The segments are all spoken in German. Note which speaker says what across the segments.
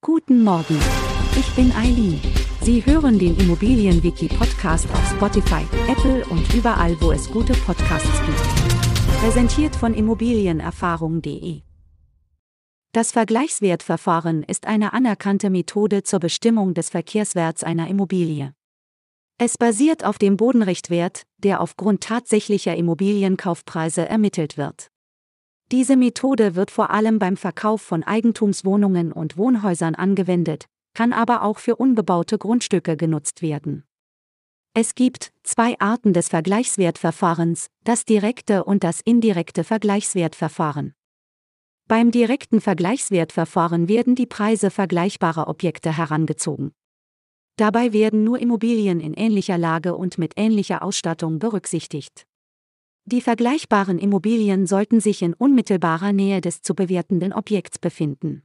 Speaker 1: Guten Morgen. Ich bin Eileen. Sie hören den Immobilienwiki-Podcast auf Spotify, Apple und überall, wo es gute Podcasts gibt. Präsentiert von Immobilienerfahrung.de. Das Vergleichswertverfahren ist eine anerkannte Methode zur Bestimmung des Verkehrswerts einer Immobilie. Es basiert auf dem Bodenrichtwert, der aufgrund tatsächlicher Immobilienkaufpreise ermittelt wird. Diese Methode wird vor allem beim Verkauf von Eigentumswohnungen und Wohnhäusern angewendet, kann aber auch für unbebaute Grundstücke genutzt werden. Es gibt zwei Arten des Vergleichswertverfahrens, das direkte und das indirekte Vergleichswertverfahren. Beim direkten Vergleichswertverfahren werden die Preise vergleichbarer Objekte herangezogen. Dabei werden nur Immobilien in ähnlicher Lage und mit ähnlicher Ausstattung berücksichtigt. Die vergleichbaren Immobilien sollten sich in unmittelbarer Nähe des zu bewertenden Objekts befinden.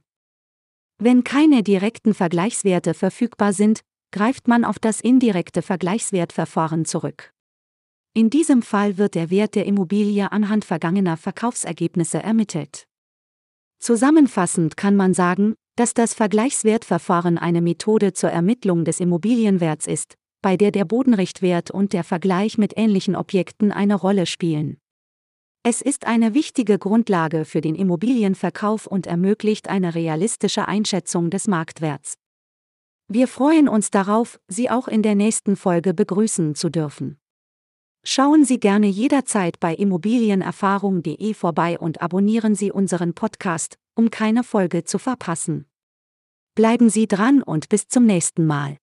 Speaker 1: Wenn keine direkten Vergleichswerte verfügbar sind, greift man auf das indirekte Vergleichswertverfahren zurück. In diesem Fall wird der Wert der Immobilie anhand vergangener Verkaufsergebnisse ermittelt. Zusammenfassend kann man sagen, dass das Vergleichswertverfahren eine Methode zur Ermittlung des Immobilienwerts ist, bei der der Bodenrichtwert und der Vergleich mit ähnlichen Objekten eine Rolle spielen. Es ist eine wichtige Grundlage für den Immobilienverkauf und ermöglicht eine realistische Einschätzung des Marktwerts. Wir freuen uns darauf, Sie auch in der nächsten Folge begrüßen zu dürfen. Schauen Sie gerne jederzeit bei immobilienerfahrung.de vorbei und abonnieren Sie unseren Podcast, um keine Folge zu verpassen. Bleiben Sie dran und bis zum nächsten Mal.